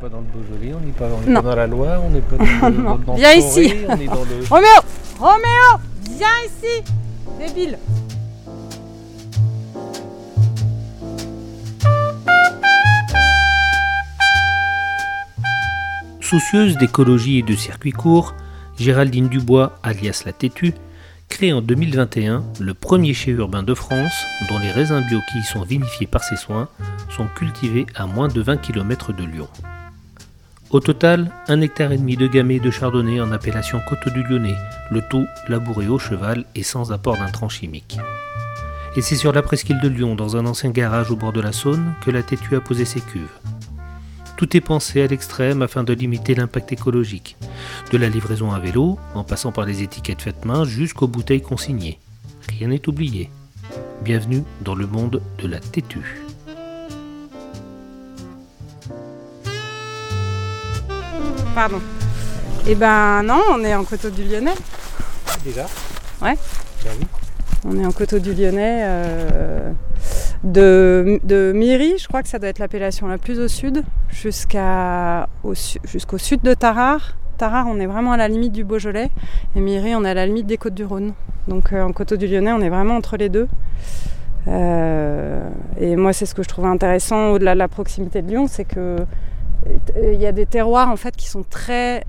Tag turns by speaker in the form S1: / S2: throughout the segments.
S1: pas dans le Beaujolais, on n'est pas, on est pas dans la Loire, on n'est pas dans le, dans le
S2: Viens
S1: Forêt,
S2: ici.
S1: on est dans le...
S2: Roméo Roméo Viens ici Débile
S3: Soucieuse d'écologie et de circuits courts, Géraldine Dubois, alias La Tétue, crée en 2021 le premier chai urbain de France dont les raisins bio qui y sont vinifiés par ses soins sont cultivés à moins de 20 km de Lyon. Au total, un hectare et demi de gamay de chardonnay en appellation Coteau du Lyonnais, le tout labouré au cheval et sans apport d'intrants chimiques. Et c'est sur la presqu'île de Lyon, dans un ancien garage au bord de la Saône, que la Tétue a posé ses cuves. Tout est pensé à l'extrême afin de limiter l'impact écologique, de la livraison à vélo, en passant par les étiquettes faites main jusqu'aux bouteilles consignées. Rien n'est oublié. Bienvenue dans le monde de la Tétue.
S2: Pardon. Eh ben non, on est en Coteau du Lyonnais.
S1: Déjà
S2: Ouais.
S1: Bah oui.
S2: On est en Coteau du Lyonnais. euh, de, de je crois que ça doit être l'appellation la plus au sud, jusqu'à, au jusqu'au sud de Tarare. Tarare, on est vraiment à la limite du Beaujolais. Et Miry, on est à la limite des Côtes du Rhône. Donc euh, en Coteau du Lyonnais, on est vraiment entre les deux. Euh, et moi, c'est ce que je trouvais intéressant au-delà de la proximité de Lyon, c'est que il y a des terroirs en fait qui sont très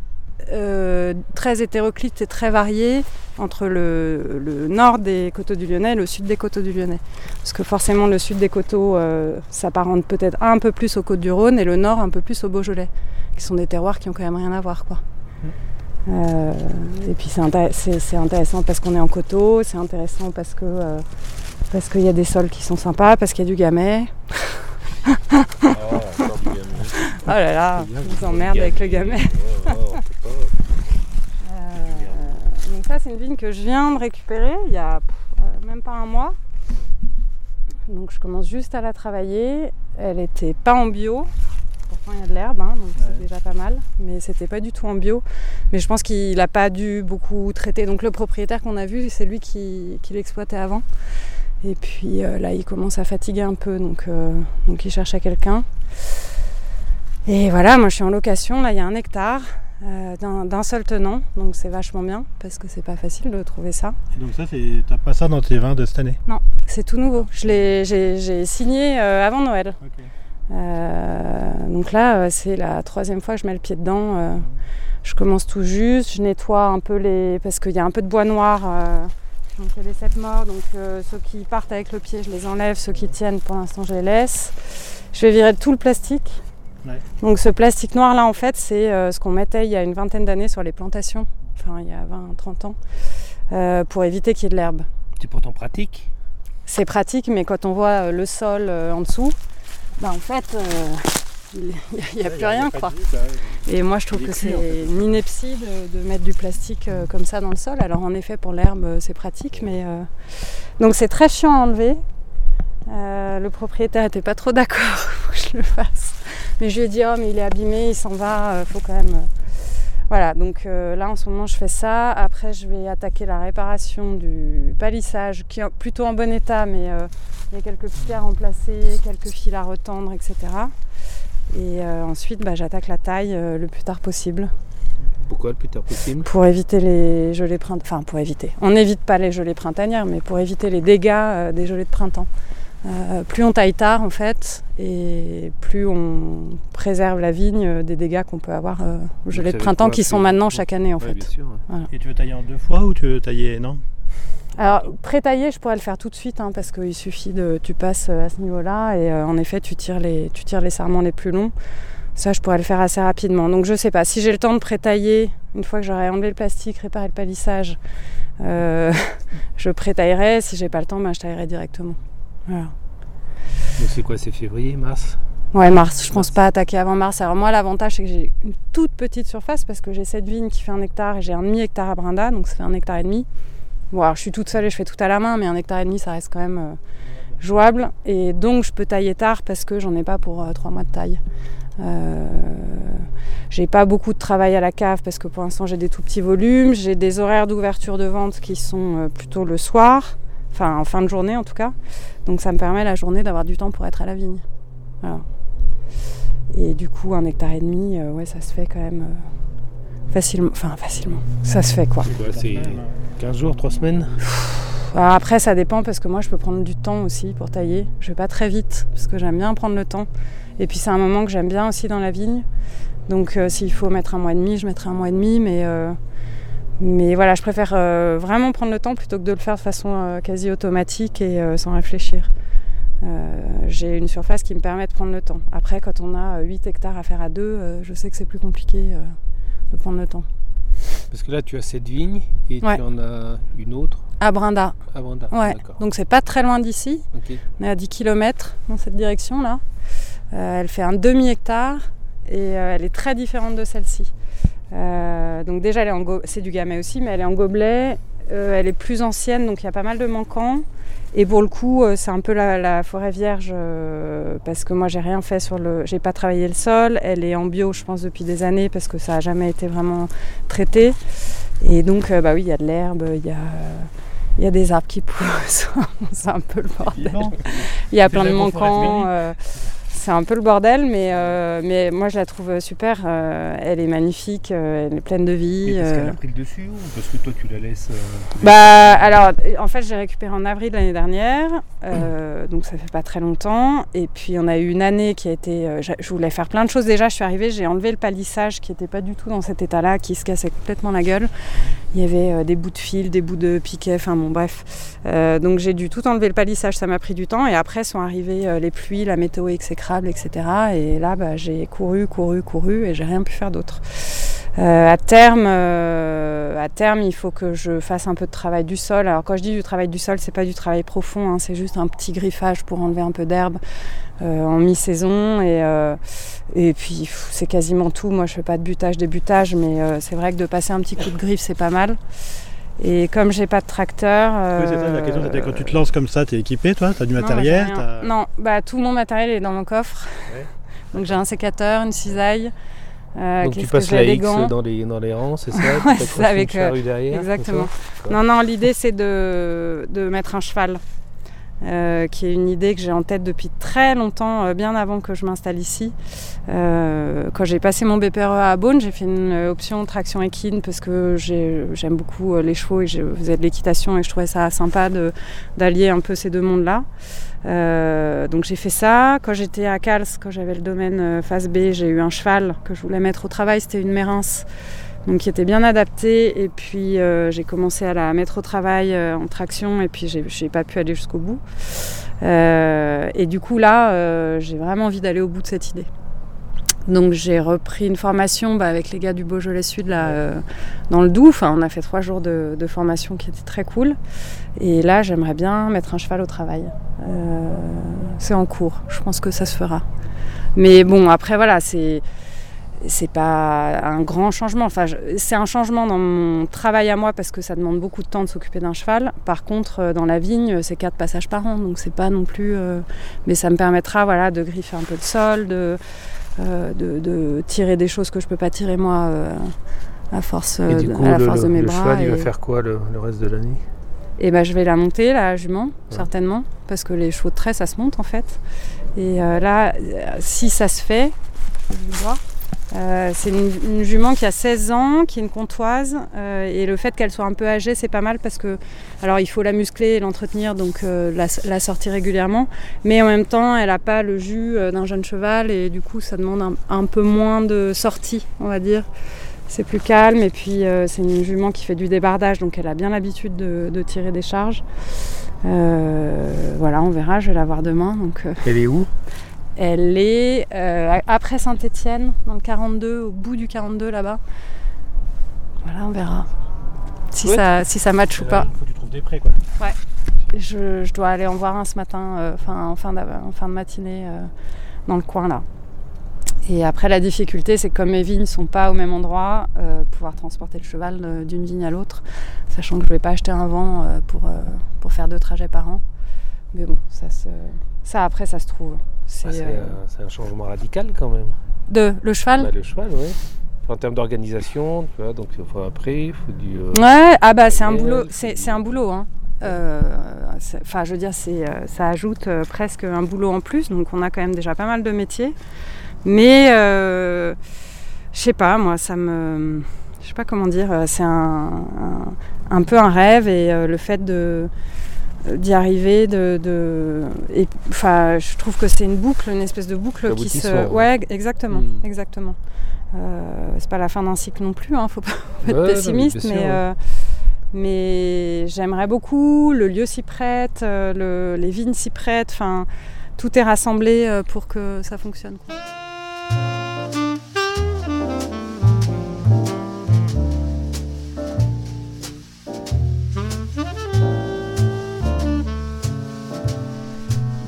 S2: euh, très hétéroclites et très variés entre le, nord des coteaux du Lyonnais et le sud des coteaux du Lyonnais. Parce que forcément le sud des coteaux euh, s'apparente peut-être un peu plus aux côtes du Rhône et le nord un peu plus au Beaujolais, qui sont des terroirs qui ont quand même rien à voir. Quoi. Euh, et puis c'est intér- c'est c'est intéressant parce qu'on est en coteaux, c'est intéressant parce que euh, parce qu'il y a des sols qui sont sympas, parce qu'il y a du gamay.
S1: Encore du.
S2: Oh là là, on
S1: du
S2: s'emmerde avec le
S1: gamay. Oh, oh, pas.
S2: Euh, donc ça c'est une vigne que je viens de récupérer il y a pff, euh, même pas un mois. Donc je commence juste à la travailler. Elle était pas en bio. Pourtant il y a de l'herbe, hein, donc c'est déjà pas mal. Mais c'était pas du tout en bio. Mais je pense qu'il n'a pas dû beaucoup traiter. Donc le propriétaire qu'on a vu, c'est lui qui, qui l'exploitait avant. Et puis euh, là il commence à fatiguer un peu, donc, euh, donc il cherche à quelqu'un. Et voilà, moi je suis en location, là il y a un hectare euh, d'un seul tenant, donc c'est vachement bien parce que c'est pas facile de trouver ça.
S4: Et donc ça, t'as pas ça dans tes vins de cette année?
S2: C'est tout nouveau. Je l'ai- J'ai signé euh, avant Noël. Euh, donc là, c'est la troisième fois que je mets le pied dedans. je commence tout juste, je nettoie un peu les. parce qu'il y a un peu de bois noir. donc il y a des cèpes morts, donc ceux qui partent avec le pied, je les enlève. Ceux qui tiennent, pour l'instant, je les laisse. Je vais virer tout le plastique.
S4: Ouais.
S2: Donc ce plastique noir là, en fait, c'est euh, ce qu'on mettait il y a une vingtaine d'années sur les plantations, enfin il y a 20-30 ans, euh, pour éviter qu'il y ait de l'herbe.
S3: C'est pourtant pratique.
S2: C'est pratique, mais quand on voit euh, le sol euh, en dessous, bah, en fait, euh, il n'y a, plus rien. quoi. Et moi, je trouve que c'est
S4: en fait.
S2: une ineptie de, de mettre du plastique euh, comme ça dans le sol. Alors, en effet, pour l'herbe, c'est pratique, mais. euh, Donc, c'est très chiant à enlever. Euh, le propriétaire n'était pas trop d'accord pour que je le fasse. Mais je lui ai dit, oh, mais il est abîmé, il s'en va, il faut quand même. euh, Voilà, donc euh, là en ce moment je fais ça. Après je vais attaquer la réparation du palissage qui est plutôt en bon état, mais euh, il y a quelques pierres à remplacer, quelques fils à retendre, etc. Et euh, ensuite bah, j'attaque la taille euh, le plus tard possible
S1: Pourquoi le plus tard possible?
S2: Pour éviter les gelées printanières. Enfin pour éviter. On n'évite pas les gelées printanières, mais pour éviter les dégâts euh, des gelées de printemps. Euh, plus on taille tard en fait, et plus on préserve la vigne euh, des dégâts qu'on peut avoir euh, gelées
S1: ça
S2: de printemps
S1: quoi,
S2: qui sont maintenant chaque année en
S1: Ouais,
S2: fait.
S1: bien sûr.
S4: Et tu veux tailler en deux fois ou tu veux tailler non?
S2: Alors, pré-taillé, je pourrais le faire tout de suite, hein, parce qu'il suffit de. Tu passes euh, à ce niveau-là, et euh, en effet, tu tires, les, tu tires les sarments les plus longs. Ça, je pourrais le faire assez rapidement. Donc, je sais pas. Si j'ai le temps de pré-tailler, une fois que j'aurai enlevé le plastique, réparé le palissage, euh, je pré-taillerai. Si j'ai pas le temps, ben, je taillerai directement. Voilà.
S1: Donc c'est quoi C'est février, mars?
S2: Ouais, mars. Je pense pas attaquer avant mars. Alors, moi, l'avantage, c'est que j'ai une toute petite surface, parce que j'ai cette vigne qui fait un hectare, et j'ai un demi-hectare à Brinda, donc ça fait un hectare et demi. Bon, alors je suis toute seule et je fais tout à la main, mais un hectare et demi, ça reste quand même euh, jouable. Et donc, je peux tailler tard parce que j'en ai pas pour euh, trois mois de taille. Euh, j'ai pas beaucoup de travail à la cave parce que pour l'instant, j'ai des tout petits volumes. J'ai des horaires d'ouverture de vente qui sont plutôt le soir, enfin en fin de journée en tout cas. Donc, ça me permet la journée d'avoir du temps pour être à la vigne. Voilà. Et du coup, un hectare et demi, euh, ouais, ça se fait quand même euh, facilement. Enfin, facilement. Ça se fait quoi.
S1: C'est 15 jours, 3 semaines
S2: Alors après, ça dépend parce que moi, je peux prendre du temps aussi pour tailler. Je vais pas très vite parce que j'aime bien prendre le temps. Et puis, c'est un moment que j'aime bien aussi dans la vigne. Donc, euh, s'il faut mettre un mois et demi, je mettrai un mois et demi. Mais, euh, mais voilà, je préfère euh, vraiment prendre le temps plutôt que de le faire de façon euh, quasi automatique et euh, sans réfléchir. J'ai une surface qui me permet de prendre le temps. Après, quand on a 8 hectares à faire à deux, je sais que c'est plus compliqué de prendre le temps.
S1: Parce que là, tu as cette vigne et
S2: Ouais.
S1: tu en as une autre
S2: À Brinda,
S1: à Branda.
S2: ouais. Donc, c'est pas très loin d'ici. On est à 10 km dans cette direction-là. Elle fait un demi-hectare et elle est très différente de celle-ci. Euh, donc déjà, elle est en go- c'est du gamay aussi, mais elle est en gobelet. Euh, elle est plus ancienne, donc il y a pas mal de manquants. Et pour le coup, euh, c'est un peu la, la forêt vierge parce que moi, j'ai rien fait sur le, j'ai pas travaillé le sol. Elle est en bio, je pense, depuis des années parce que ça a jamais été vraiment traité. Et donc, bah oui, il y a de l'herbe, il y a, il y a des arbres qui poussent. c'est un peu le bordel. Il y a plein de manquants. euh, c'est un peu le bordel, mais, euh, mais moi je la trouve super. euh, elle est magnifique, euh, elle est pleine de vie.
S1: Parce qu'elle a pris le dessus ou parce que toi, tu la laisses
S2: Bah alors, en fait, j'ai récupéré en avril l'année dernière, donc ça fait pas très longtemps. Et puis on a eu une année qui a été. je voulais faire plein de choses déjà. Je suis arrivée, j'ai enlevé le palissage qui était pas du tout dans cet état-là, qui se cassait complètement la gueule. Il y avait des bouts de fil, des bouts de piquet, enfin bon, bref. Donc j'ai dû tout enlever le palissage, ça m'a pris du temps. Et après sont arrivées les pluies, la météo etc. Et là, bah, j'ai couru, couru, couru et j'ai rien pu faire d'autre. Euh, à terme, euh, à terme, il faut que je fasse un peu de travail du sol. Alors quand je dis du travail du sol, c'est pas du travail profond, hein, c'est juste un petit griffage pour enlever un peu d'herbe euh, en mi-saison. Et, euh, puis c'est quasiment tout. Moi, je fais pas de butage, débutage, mais c'est vrai que de passer un petit coup de griffe, c'est pas mal. Et comme j'ai pas de tracteur,
S4: Oui, c'est ça, la question c'était quand tu te lances comme ça, t'es équipé toi T'as du matériel.
S2: Non, bah, tout mon matériel est dans mon coffre.
S1: Ouais.
S2: Donc j'ai un sécateur, une cisaille. euh,
S1: Donc tu passes
S2: j'ai,
S1: la X dans les, dans les rangs, c'est ça
S2: Ouais,
S1: Tu
S2: c'est
S1: t'accroches
S2: ça, avec,
S1: une charrue derrière,
S2: exactement. Non, non, l'idée c'est de, de mettre un cheval, euh, qui est une idée que j'ai en tête depuis très longtemps, euh, bien avant que je m'installe ici. Euh, quand j'ai passé mon BPRE à Beaune, j'ai fait une option traction équine parce que j'ai- j'aime beaucoup les chevaux et je faisais de l'équitation et je trouvais ça sympa d'allier un peu ces deux mondes-là. Donc j'ai fait ça. Quand j'étais à Cals, quand j'avais le domaine face B, j'ai eu un cheval que je voulais mettre au travail, c'était une Mérins donc qui était bien adaptée. Et puis euh, j'ai commencé à la mettre au travail euh, en traction et puis j'ai pas pu aller jusqu'au bout. Euh, et du coup là, j'ai vraiment envie d'aller au bout de cette idée. Donc j'ai repris une formation bah, avec les gars du Beaujolais Sud là, dans le Doubs. Enfin, on a fait trois jours de, formation qui était très cool. Et là, j'aimerais bien mettre un cheval au travail. C'est en cours. Je pense que ça se fera. Mais bon, après voilà, c'est c'est pas un grand changement. Enfin, c'est un changement dans mon travail à moi parce que ça demande beaucoup de temps de s'occuper d'un cheval. Par contre, euh, dans la vigne, c'est quatre passages par an, donc c'est pas non plus. euh, Mais ça me permettra, voilà, de griffer un peu le sol, de, euh, de, de tirer des choses que je peux pas tirer moi euh, à force,
S1: Et du
S2: de-
S1: coup,
S2: à la
S1: le,
S2: force de
S1: le-
S2: mes
S1: le
S2: bras.
S1: cheval, il va faire quoi le, le reste de l'année?
S2: Et ben, je vais la monter, la jument, certainement, parce que les chevaux de trait, ça se monte en fait. Et euh, là, si ça se fait, je vais voir. Euh, c'est une, jument qui a 16 ans, qui est une comtoise, euh, et le fait qu'elle soit un peu âgée, c'est pas mal parce que, alors il faut la muscler et l'entretenir, donc euh, la, sortir régulièrement, mais en même temps, elle n'a pas le jus d'un jeune cheval, et du coup, ça demande un, peu moins de sortie, on va dire. C'est plus calme, et puis c'est une jument qui fait du débardage, donc elle a bien l'habitude de, tirer des charges. Voilà, on verra, je vais la voir demain.
S1: Elle est où?
S2: Elle est euh, après Saint-Étienne, dans le 42, au bout du 42 là-bas. Voilà, on verra. Si
S1: Ouais.
S2: ça, si ça match ou pas.
S4: Il faut que tu trouves des prés quoi.
S2: Je, je dois aller en voir un ce matin, euh, en, fin d'av- en fin de matinée, euh, dans le coin là. Et après, la difficulté, c'est que comme mes vignes ne sont pas au même endroit, euh, pouvoir transporter le cheval d'une vigne à l'autre, sachant que je ne vais pas acheter un vent pour, pour faire deux trajets par an. Mais bon, ça, se, ça après, ça se trouve. C'est,
S1: Ah, C'est
S2: euh,
S1: un- c'est un changement radical quand même.
S2: de, le cheval?
S1: Bah, le cheval, oui. En termes d'organisation, tu vois, donc il faut un prix, il faut du. euh,
S2: Ouais, ah bah c'est un boulot, c'est, un boulot. Hein. Euh, Enfin, je veux dire, c'est, ça ajoute presque un boulot en plus. Donc, on a quand même déjà pas mal de métiers. Mais je sais pas, moi, ça me. Je sais pas comment dire, c'est un, un, un peu un rêve et euh, le fait de d'y arriver, de, de et, enfin, je trouve que c'est une boucle, une espèce de boucle qui se, ouais, exactement,
S1: Mm.
S2: exactement. Euh, c'est pas la fin d'un cycle non plus, hein, faut pas, faut être
S1: Ouais, non, mais
S2: pessimiste, mais,
S1: ouais.
S2: euh, mais j'aimerais beaucoup. Le lieu s'y prête, euh, le- les vignes s'y prêtent, enfin, tout est rassemblé euh, pour que ça fonctionne. quoi.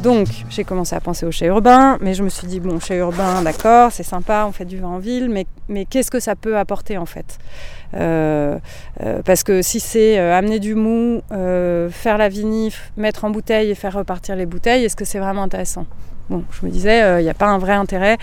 S2: Donc, j'ai commencé à penser au chai urbain, mais je me suis dit, bon, chai urbain, d'accord, c'est sympa, on fait du vin en ville, mais, qu'est-ce que ça peut apporter en fait? Euh, euh, Parce que si c'est euh, amener du mou, faire la vinif, mettre en bouteille et faire repartir les bouteilles, est-ce que c'est vraiment intéressant? Bon, je me disais, il n'y a pas un vrai intérêt,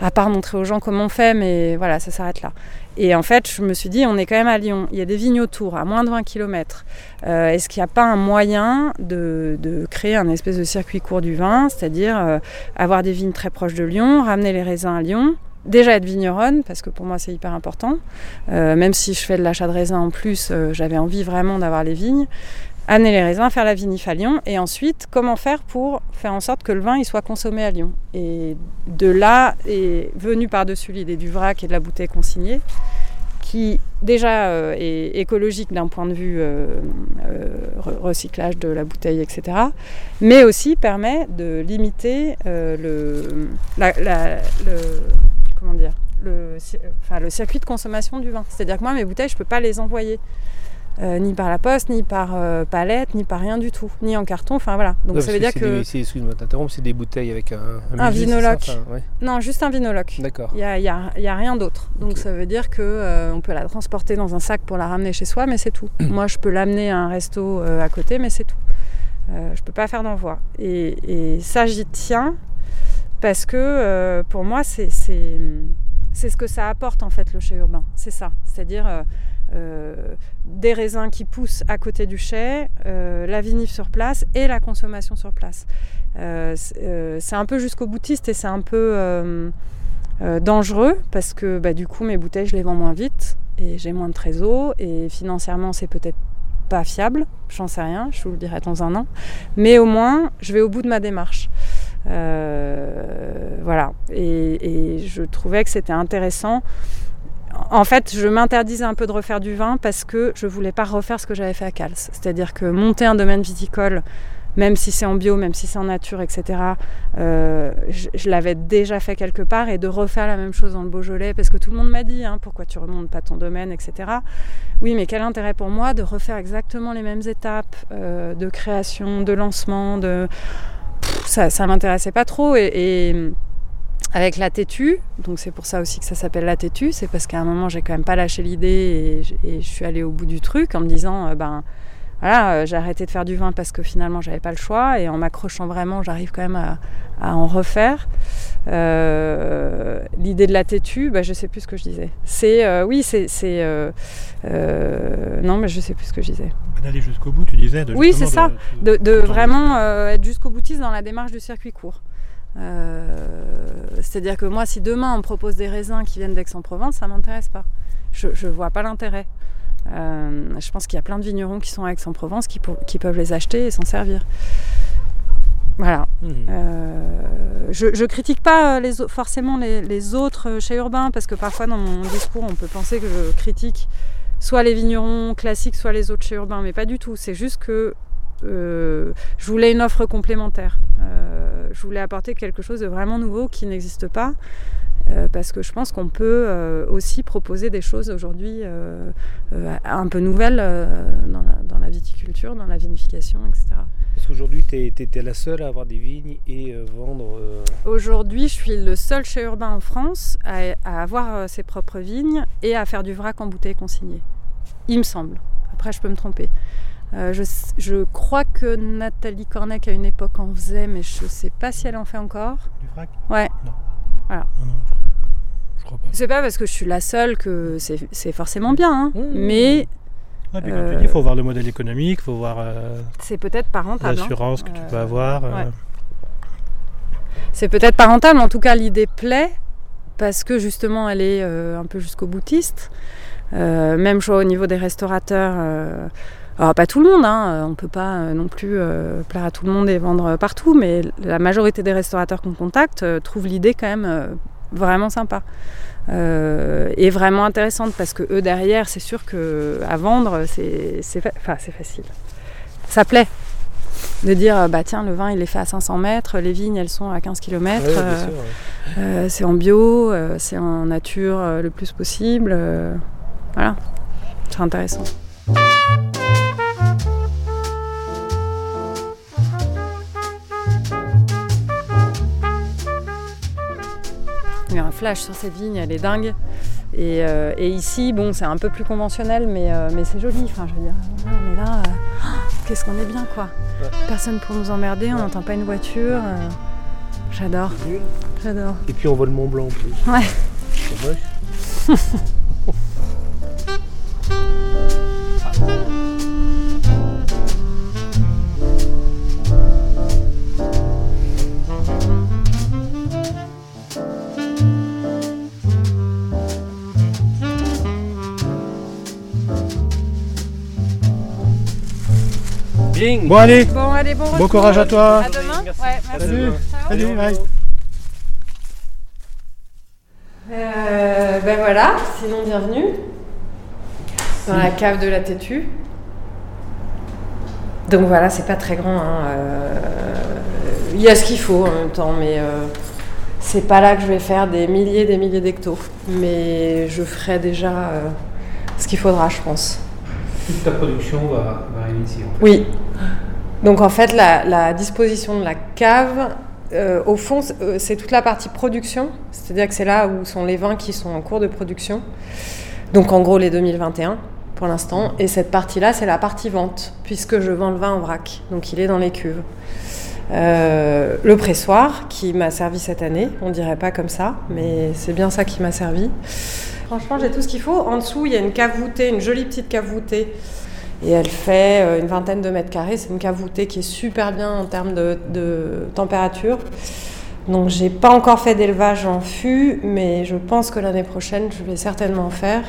S2: à part montrer aux gens comment on fait, mais voilà, ça s'arrête là. Et en fait, je me suis dit, on est quand même à Lyon, il y a des vignes autour, à moins de 20 km. Euh, Est-ce qu'il n'y a pas un moyen de, créer un espèce de circuit court du vin, c'est-à-dire euh, avoir des vignes très proches de Lyon, ramener les raisins à Lyon, déjà être vigneronne, parce que pour moi c'est hyper important, Euh, même si je fais de l'achat de raisins en plus, euh, j'avais envie vraiment d'avoir les vignes, amener les raisins, faire la vinif à Lyon, et ensuite comment faire pour faire en sorte que le vin il soit consommé à Lyon. Et de là est venue par-dessus l'idée du vrac et de la bouteille consignée, qui déjà euh, est écologique d'un point de vue euh, euh, re- recyclage de la bouteille, etc. Mais aussi permet de limiter le, comment dire, le, enfin, le circuit de consommation du vin. C'est-à-dire que moi, mes bouteilles, je ne peux pas les envoyer. Euh, ni par la poste, ni par euh, palette, ni par rien du tout, ni en carton. Enfin voilà. Donc ça veut dire que
S1: Excuse-moi de t'interrompre, c'est des bouteilles avec un,
S2: Un
S1: musée, ça Enfin, ouais,
S2: non, juste un vinoloque.
S1: D'accord.
S2: Il n'y a, y a- il y a rien d'autre. Donc ça veut dire que euh, on peut la transporter dans un sac pour la ramener chez soi, mais c'est tout. Moi, je peux l'amener à un resto euh, à côté, mais c'est tout. Je peux pas faire d'envoi. Et, et ça, j'y tiens parce que pour moi, c'est c'est ce que ça apporte en fait le chai urbain. C'est ça. C'est-à-dire euh, des raisins qui poussent à côté du chai, euh, la vinif sur place et la consommation sur place. Euh, c'est un peu jusqu'au boutiste et c'est un peu dangereux parce que bah, du coup mes bouteilles je les vends moins vite et j'ai moins de trésor et financièrement c'est peut-être pas fiable, j'en sais rien, je vous le dirai dans un an, mais au moins je vais au bout de ma démarche. Voilà, et je trouvais que c'était intéressant. En fait, je m'interdisais un peu de refaire du vin parce que je voulais pas refaire ce que j'avais fait à Cals. C'est-à-dire que monter un domaine viticole, même si c'est en bio, même si c'est en nature, etc., euh, je, l'avais déjà fait quelque part et de refaire la même chose dans le Beaujolais, parce que tout le monde m'a dit hein, pourquoi tu remontes pas ton domaine, etc. Oui, mais quel intérêt pour moi de refaire exactement les mêmes étapes euh, de création, de lancement, de ça, ça m'intéressait pas trop et avec la têtue, donc c'est pour ça aussi que ça s'appelle la têtue, c'est parce qu'à un moment j'ai quand même pas lâché l'idée et, je suis allée au bout du truc en me disant euh, ben voilà euh, j'ai arrêté de faire du vin parce que finalement j'avais pas le choix et en m'accrochant vraiment j'arrive quand même à, à en refaire. Euh, l'idée de la têtue, bah, je sais plus ce que je disais. C'est euh, oui c'est non mais je sais plus ce que je disais.
S4: D'aller jusqu'au bout, tu disais. De
S2: Oui, c'est ça.
S4: de-
S2: de, vraiment être jusqu'au boutiste dans la démarche du circuit court. Euh, C'est-à-dire que moi, si demain on me propose des raisins qui viennent d'Aix-en-Provence, ça m'intéresse pas. Je ne vois pas l'intérêt. Euh, je pense qu'il y a plein de vignerons qui sont à Aix-en-Provence qui, peuvent les acheter et s'en servir. Voilà.
S1: Mhm.
S2: Euh, je, je critique pas les, forcément les, les autres chez Urbain parce que parfois dans mon discours on peut penser que je critique soit les vignerons classiques, soit les autres chez Urbain, mais pas du tout. C'est juste que euh, je voulais une offre complémentaire. Euh, je voulais apporter quelque chose de vraiment nouveau qui n'existe pas. euh, parce que je pense qu'on peut aussi proposer des choses aujourd'hui un peu nouvelles dans, la, dans la viticulture, dans la vinification, etc.
S1: Parce qu'aujourd'hui, tu es, la seule à avoir des vignes et vendre.
S2: Aujourd'hui, je suis le seul chez Urbain en France à, à avoir ses propres vignes et à faire du vrac en bouteille consignée. Il me semble. Après, je peux me tromper. Euh, je, crois que Nathalie Cornec à une époque en faisait, mais je ne sais pas si elle en fait encore.
S4: Du frac?
S2: Ouais.
S4: Non.
S2: Voilà.
S4: Non, non, je crois, pas.
S2: C'est pas parce que je suis la seule que c'est forcément bien, hein.
S1: Mmh.
S2: mais
S4: Ouais, puis
S2: Euh,
S4: il faut voir le modèle économique, il faut voir euh,
S2: c'est peut-être pas rentable. hein.
S4: l'assurance que tu peux
S2: Euh,
S4: avoir.
S2: ouais. C'est peut-être pas rentable, en tout cas l'idée plaît parce que justement elle est un peu jusqu'au boutiste. Même choix au niveau des restaurateurs. Euh, alors pas tout le monde, hein, on ne peut pas euh, non plus euh, plaire à tout le monde et vendre partout, mais la majorité des restaurateurs qu'on contacte euh, trouvent l'idée quand même euh, vraiment sympa. Euh, et vraiment intéressante parce que eux derrière, c'est sûr que à vendre, c'est fa- facile. Ça plaît de dire euh, bah tiens le vin il est fait à 500 mètres, les vignes elles sont à 15 km,
S1: Ouais, ouais.
S2: euh, c'est en bio, euh, c'est en nature euh, le plus possible. euh, voilà, c'est intéressant. Flash sur cette vigne, elle est dingue. Et, euh, et ici, bon, c'est un peu plus conventionnel, mais, euh, mais c'est joli. Enfin, je veux dire, on est là, euh, qu'est-ce qu'on est bien, quoi.
S1: Ouais.
S2: Personne pour nous emmerder, on n'entend pas une voiture. euh, j'adore, j'adore.
S1: Et puis on voit le Mont Blanc en plus.
S2: Ouais.
S1: C'est moche.
S4: Bon, allez,
S2: Bon, allez, bon,
S4: courage à toi.
S2: À demain.
S1: Merci.
S2: Ouais, merci.
S4: Salut. Salut, bye.
S2: Euh, ben voilà, sinon bienvenue dans la cave de la Tétue. Donc voilà, c'est pas très grand. hein, euh, Il y a ce qu'il faut en même temps, mais euh, c'est pas là que je vais faire des milliers et des milliers d'hectos. Mais je ferai déjà euh, ce qu'il faudra, je pense.
S3: Toute ta production va, va. En.
S2: Oui. Donc en fait, la, disposition de la cave, euh, au fond, c'est- euh, c'est toute la partie production. C'est-à-dire que c'est là où sont les vins qui sont en cours de production. Donc en gros, les 2021 pour l'instant. Et cette partie-là, c'est la partie vente, puisque je vends le vin en vrac. Donc il est dans les cuves. Euh, le pressoir qui m'a servi cette année, on dirait pas comme ça, mais c'est bien ça qui m'a servi. Franchement, j'ai tout ce qu'il faut. En dessous, il y a une cave voûtée, une jolie petite cave voûtée. Et elle fait euh, une vingtaine de mètres carrés. C'est une cave voûtée qui est super bien en termes de, température. Donc, j'ai pas encore fait d'élevage en fût, mais je pense que l'année prochaine, je vais certainement en faire.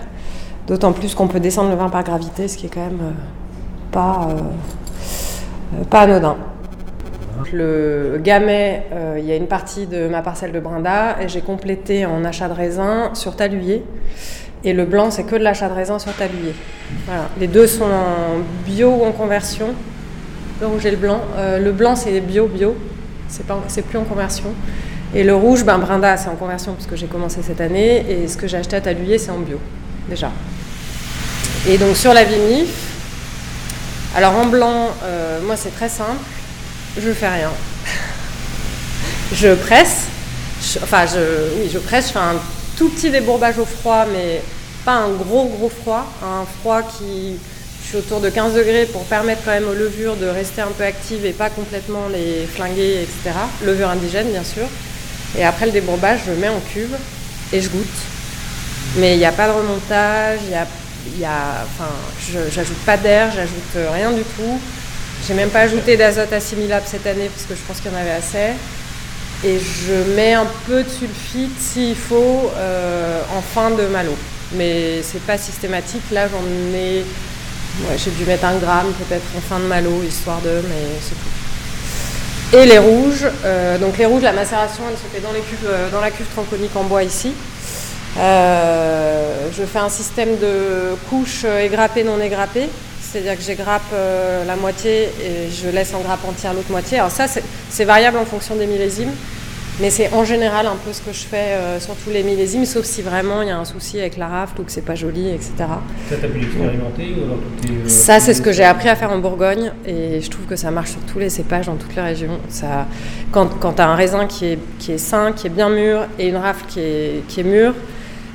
S2: D'autant plus qu'on peut descendre le vin par gravité, ce qui est quand même euh, pas, euh, pas anodin. Le gamay, euh, il y a une partie de ma parcelle de Brinda et j'ai complété en achat de raisin sur taluyer. Et le blanc, c'est que de l'achat de raisin sur taluyer. Voilà. Les deux sont en bio ou en conversion. Le rouge et le blanc. Euh, le blanc, c'est bio, bio. C'est pas, c'est plus en conversion. Et le rouge, ben Brinda, c'est en conversion parce que j'ai commencé cette année. Et ce que j'ai acheté à taluyer, c'est en bio, déjà. Et donc sur la vinif, alors en blanc, euh, moi c'est très simple. Je fais rien. je presse. Enfin, je, oui, je presse. Je fais un tout petit débourbage au froid, mais pas un gros gros froid. Un froid qui, je suis autour de 15 degrés pour permettre quand même aux levures de rester un peu actives et pas complètement les flinguer, etc. Levure indigène, bien sûr. Et après le débourbage, je mets en cuve et je goûte. Mais il n'y a pas de remontage, il y a, y a, enfin, j'ajoute pas d'air, j'ajoute rien du tout. J'ai même pas ajouté d'azote assimilable cette année parce que je pense qu'il y en avait assez. Et je mets un peu de sulfite s'il faut euh, en fin de malo. Mais c'est pas systématique. Là, j'en ai. j'ai dû mettre un gramme peut-être en fin de malo, histoire de, mais c'est tout. Et les rouges, euh, donc les rouges, la macération, elle se fait dans, euh, dans la cuve tronconique en bois ici. Je fais un système de couches égrappées, non égrappées. C'est-à-dire que j'égrappe euh, la moitié et je laisse en grappe entière l'autre moitié. Alors ça, c'est- variable en fonction des millésimes. Mais c'est en général un peu ce que je fais euh, sur tous les millésimes, sauf si vraiment il y a un souci avec la rafle ou que c'est pas joli, etc.
S3: Ça, t'as pu l'expérimenter euh,
S2: Ça, c'est ce que j'ai appris à faire en Bourgogne et je trouve que ça marche sur tous les cépages dans toutes les régions. Ça, quand quand tu as un raisin qui est, qui est sain, qui est bien mûr et une rafle qui est, qui est mûre,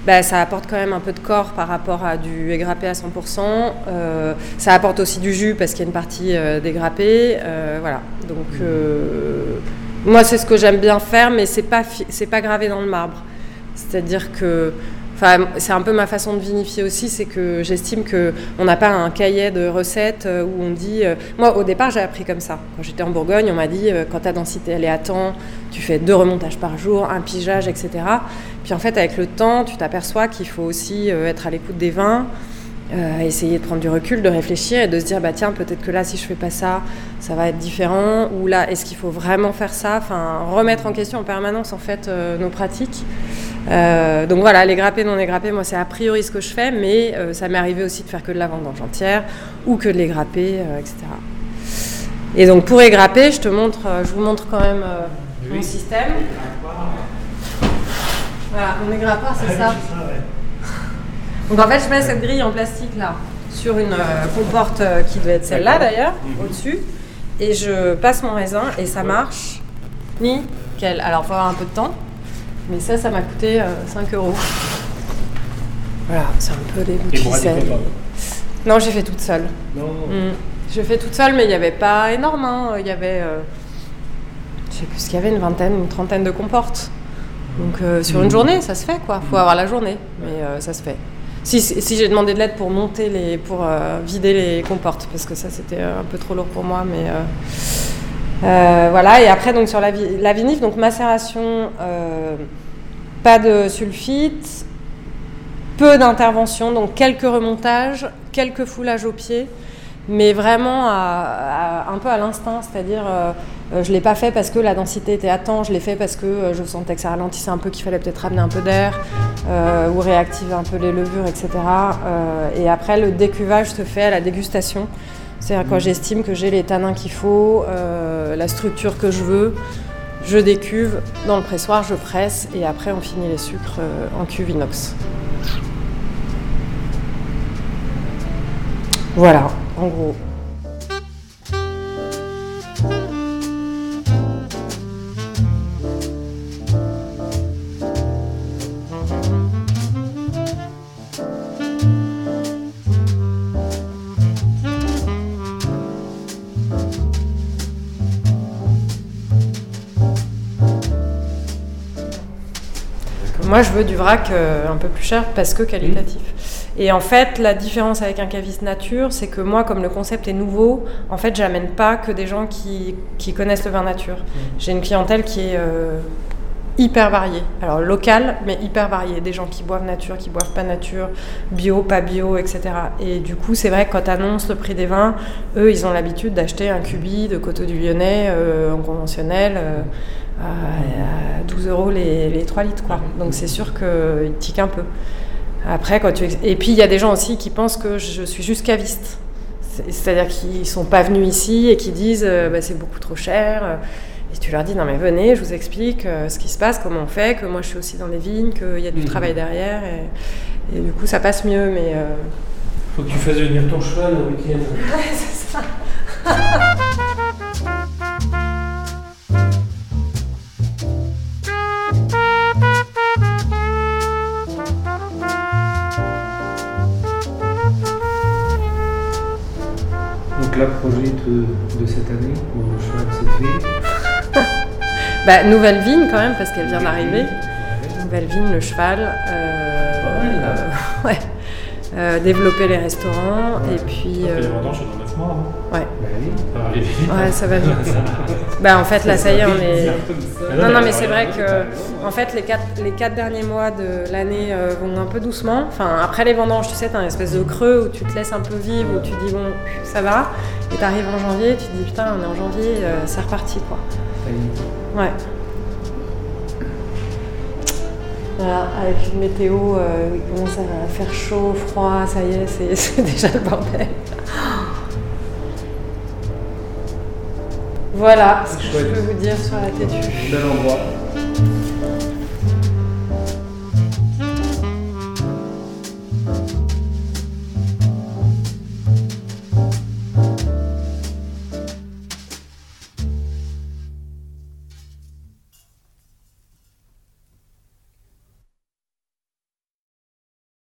S2: bah, ça apporte quand même un peu de corps par rapport à du égrappé à 100%. Euh, ça apporte aussi du jus parce qu'il y a une partie euh, dégrappée. Euh, voilà. Donc, euh, moi, c'est ce que j'aime bien faire, mais c'est pas, c'est pas gravé dans le marbre. C'est-à-dire que C'est un peu ma façon de vinifier aussi, c'est que j'estime que on n'a pas un cahier de recettes euh, où on dit. euh, Moi, au départ, j'ai appris comme ça. Quand j'étais en Bourgogne, on m'a dit euh, quand ta densité elle est à temps, tu fais deux remontages par jour, un pigeage, etc. Puis en fait, avec le temps, tu t'aperçois qu'il faut aussi être à l'écoute des vins. essayer de prendre du recul, de réfléchir et de se dire bah tiens peut-être que là si je fais pas ça ça va être différent ou là est-ce qu'il faut vraiment faire ça? Enfin remettre en question en permanence en fait nos pratiques Euh, donc voilà les grappés non les grappés moi c'est a priori ce que je fais mais euh, ça m'est arrivé aussi de faire que de la vendange entière ou que de les grapper euh, etc et donc pour les grapper je te montre je vous montre quand même mon système. Voilà mon égrappeur c'est ça. donc en fait, je mets cette grille en plastique là sur une comporte qui devait être celle-là d'ailleurs, au-dessus, et je passe mon raisin et ça marche. Nickel. Alors, il faut avoir un peu de temps, mais ça, ça m'a coûté euh, 5 euros. Voilà, c'est un peu des bouts de Non, j'ai fait toute seule.
S1: Non.
S2: Mm. J'ai fait toute seule, mais il n'y avait pas énorme. hein. Il y avait, euh, je sais plus ce qu'il y avait, une vingtaine, une trentaine de comportes. Donc euh, sur une journée, ça se fait quoi. Faut avoir la journée, mais euh, ça se fait. Si, si j'ai demandé de l'aide pour monter les, pour euh, vider les comportes, parce que ça c'était euh, un peu trop lourd pour moi, mais euh, euh, voilà. Et après donc sur la, la vinif, donc macération, euh, pas de sulfite, peu d'intervention, donc quelques remontages, quelques foulages au pied, mais vraiment à- à- un peu à l'instinct, c'est-à-dire euh, euh, je ne l'ai pas fait parce que la densité était à temps, je l'ai fait parce que euh, je sentais que ça ralentissait un peu, qu'il fallait peut-être ramener un peu d'air euh, ou réactiver un peu les levures, etc. Et après, le décuvage se fait à la dégustation. C'est-à-dire quand j'estime que j'ai les tanins qu'il faut, la structure que je veux, je décuve dans le pressoir, je presse et après on finit les sucres euh, en cuve inox. Voilà, en gros. Moi, je veux du vrac euh, un peu plus cher parce que qualitatif. Et en fait, la différence avec un caviste nature, c'est que moi, comme le concept est nouveau, en fait, j'amène pas que des gens qui, qui connaissent le vin nature. J'ai une clientèle qui est euh, hyper variée. Alors locale, mais hyper variée. Des gens qui boivent nature, qui boivent pas nature, bio, pas bio, etc. Et du coup, c'est vrai que quand tu annonces le prix des vins, eux, ils ont l'habitude d'acheter un cubi de Coteau du Lyonnais euh, en conventionnel. À 12 euros les, les 3 litres. Quoi. Donc c'est sûr qu'ils tiquent un peu. Après, quand tu... Et puis il y a des gens aussi qui pensent que je suis juste caviste. C'est- C'est-à-dire qu'ils sont pas venus ici et qui disent euh, Bah, c'est beaucoup trop cher. Et tu leur dis non mais venez, je vous explique euh, ce qui se passe, comment on fait, que moi je suis aussi dans les vignes, qu'il y a du travail derrière. Et, et du coup ça passe mieux. Mais euh,
S1: Faut que tu fasses venir ton cheval le week-end.
S2: c'est ça.
S1: là, projet de, de cette année, où le cheval s'est fait.
S2: Bah, nouvelle vigne quand même parce qu'elle vient d'arriver. Nouvelle vigne, le cheval. euh, ouais. Euh, développer les restaurants et puis. Euh,
S4: les vendanges, c'est dans 9 mois. hein.
S2: ouais.
S1: Bah oui.
S4: Ça va vite.
S2: Ouais, ça va vite. bah en fait là ça y est on est. Non non mais c'est vrai que en fait les quatre, les quatre derniers mois de l'année euh, vont un peu doucement. Enfin après les vendanges tu sais t'as un espèce de creux où tu te laisses un peu vivre où tu dis bon ça va et t'arrives en janvier tu te dis putain on est en janvier euh, c'est reparti quoi. Ouais. Voilà, avec une météo, euh, il commence à faire chaud, froid, ça y est, c'est déjà le bordel. Voilà ce que je peux vous dire sur la têtue.
S1: Bel endroit.